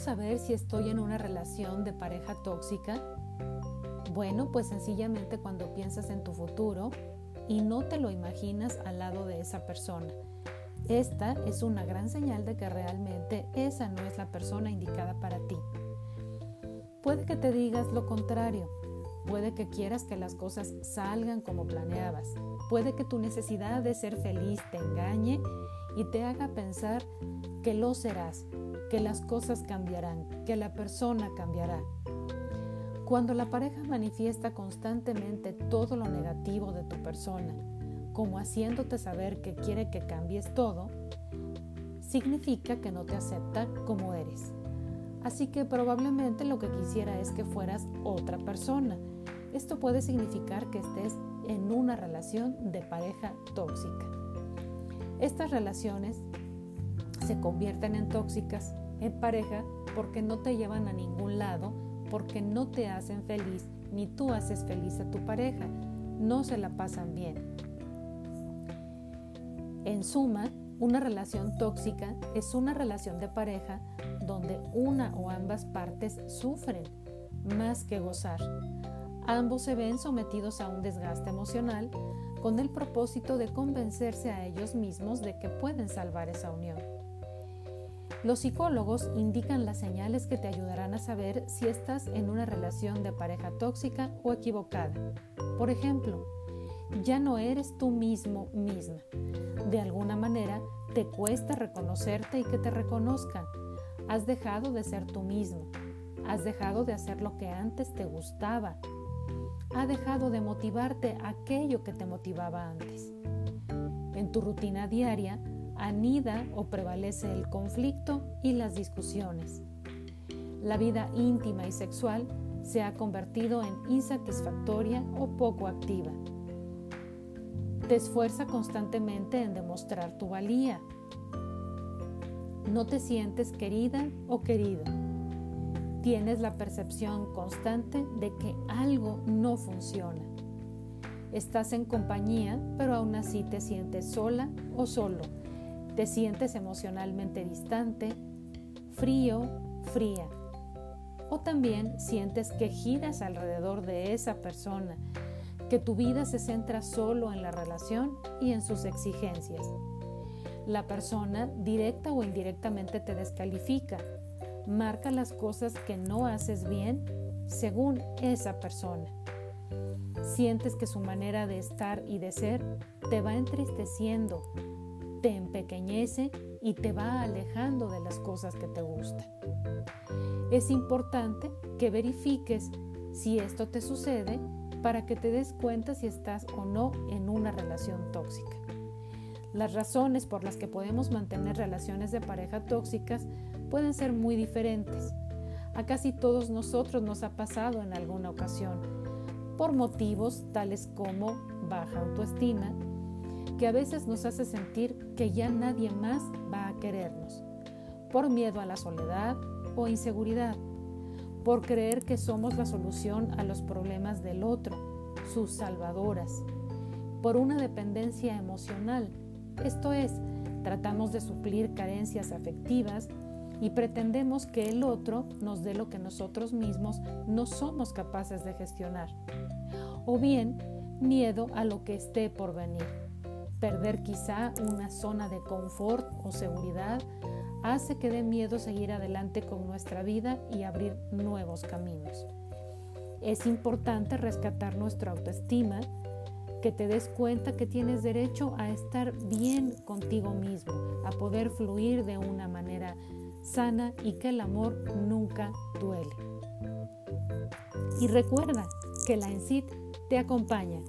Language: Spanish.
saber si estoy en una relación de pareja tóxica? Bueno, pues sencillamente cuando piensas en tu futuro y no te lo imaginas al lado de esa persona. Esta es una gran señal de que realmente esa no es la persona indicada para ti. Puede que te digas lo contrario, puede que quieras que las cosas salgan como planeabas, puede que tu necesidad de ser feliz te engañe y te haga pensar que lo serás, que las cosas cambiarán, que la persona cambiará. Cuando la pareja manifiesta constantemente todo lo negativo de tu persona, como haciéndote saber que quiere que cambies todo, significa que no te acepta como eres. Así que probablemente lo que quisiera es que fueras otra persona. Esto puede significar que estés en una relación de pareja tóxica. Estas relaciones se convierten en tóxicas en pareja porque no te llevan a ningún lado, porque no te hacen feliz, ni tú haces feliz a tu pareja, no se la pasan bien. En suma, una relación tóxica es una relación de pareja donde una o ambas partes sufren más que gozar. Ambos se ven sometidos a un desgaste emocional con el propósito de convencerse a ellos mismos de que pueden salvar esa unión. Los psicólogos indican las señales que te ayudarán a saber si estás en una relación de pareja tóxica o equivocada. Por ejemplo, ya no eres tú mismo misma. De alguna manera te cuesta reconocerte y que te reconozcan. Has dejado de ser tú mismo. Has dejado de hacer lo que antes te gustaba ha dejado de motivarte aquello que te motivaba antes. En tu rutina diaria anida o prevalece el conflicto y las discusiones. La vida íntima y sexual se ha convertido en insatisfactoria o poco activa. Te esfuerza constantemente en demostrar tu valía. No te sientes querida o querido tienes la percepción constante de que algo no funciona. Estás en compañía, pero aún así te sientes sola o solo. Te sientes emocionalmente distante, frío, fría. O también sientes que giras alrededor de esa persona, que tu vida se centra solo en la relación y en sus exigencias. La persona directa o indirectamente te descalifica marca las cosas que no haces bien según esa persona. Sientes que su manera de estar y de ser te va entristeciendo, te empequeñece y te va alejando de las cosas que te gustan. Es importante que verifiques si esto te sucede para que te des cuenta si estás o no en una relación tóxica. Las razones por las que podemos mantener relaciones de pareja tóxicas pueden ser muy diferentes. A casi todos nosotros nos ha pasado en alguna ocasión, por motivos tales como baja autoestima, que a veces nos hace sentir que ya nadie más va a querernos, por miedo a la soledad o inseguridad, por creer que somos la solución a los problemas del otro, sus salvadoras, por una dependencia emocional, esto es, tratamos de suplir carencias afectivas y pretendemos que el otro nos dé lo que nosotros mismos no somos capaces de gestionar. O bien, miedo a lo que esté por venir. Perder quizá una zona de confort o seguridad hace que dé miedo seguir adelante con nuestra vida y abrir nuevos caminos. Es importante rescatar nuestra autoestima, que te des cuenta que tienes derecho a estar bien contigo mismo, a poder fluir de una manera sana y que el amor nunca duele. Y recuerda que la ENCIT te acompaña.